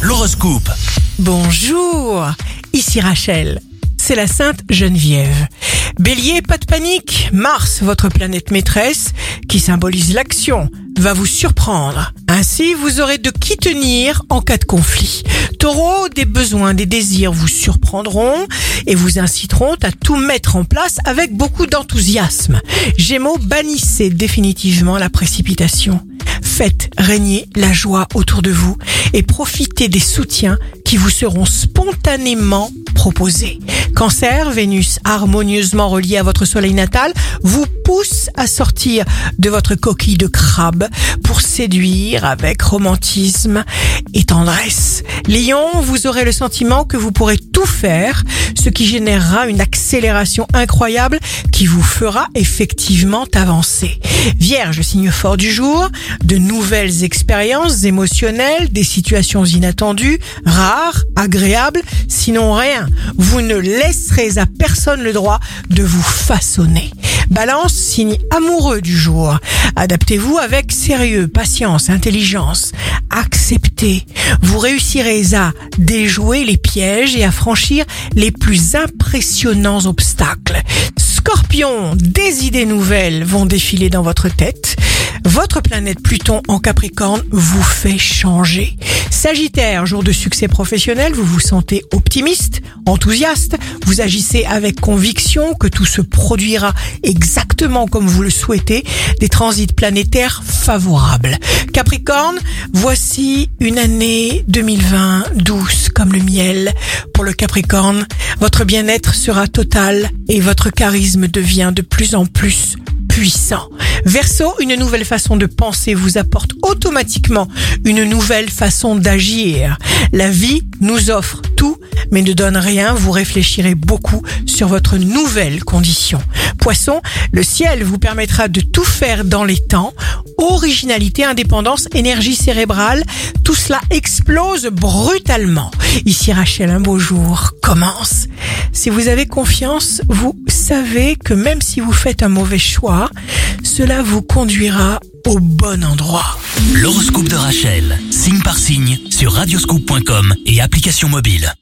L'horoscope. Bonjour, ici Rachel. C'est la Sainte Geneviève. Bélier, pas de panique. Mars, votre planète maîtresse, qui symbolise l'action, va vous surprendre. Ainsi, vous aurez de qui tenir en cas de conflit. Taureau, des besoins, des désirs vous surprendront et vous inciteront à tout mettre en place avec beaucoup d'enthousiasme. Gémeaux, bannissez définitivement la précipitation. Faites régner la joie autour de vous et profitez des soutiens qui vous seront spontanément proposés. Cancer, Vénus harmonieusement reliée à votre soleil natal vous pousse à sortir de votre coquille de crabe pour séduire avec romantisme et tendresse. Lion, vous aurez le sentiment que vous pourrez tout faire, ce qui générera une accélération incroyable qui vous fera effectivement avancer. Vierge, signe fort du jour, de nouvelles expériences émotionnelles, des situations inattendues, rares, agréables, sinon rien. Vous ne laisserez à personne le droit de vous façonner. Balance, signe amoureux du jour. Adaptez-vous avec sérieux, patience, intelligence. Acceptez. Vous réussirez à déjouer les pièges et à franchir les plus impressionnants obstacles. Scorpion, des idées nouvelles vont défiler dans votre tête. Votre planète Pluton en Capricorne vous fait changer. Sagittaire, jour de succès professionnel, vous vous sentez optimiste, enthousiaste, vous agissez avec conviction que tout se produira exactement comme vous le souhaitez, des transits planétaires favorables. Capricorne, voici une année 2020 douce comme le miel. Pour le Capricorne, votre bien-être sera total et votre charisme devient de plus en plus puissant. Verseau, une nouvelle façon de penser vous apporte automatiquement une nouvelle façon d'agir. La vie nous offre mais ne donne rien. Vous réfléchirez beaucoup sur votre nouvelle condition. Poisson, le ciel vous permettra de tout faire dans les temps. Originalité, indépendance, énergie cérébrale, tout cela explose brutalement. Ici Rachel, un beau jour commence. Si vous avez confiance, vous savez que même si vous faites un mauvais choix, cela vous conduira au bon endroit. L'horoscope de Rachel, signe par signe, sur radioscoop.com et application mobile.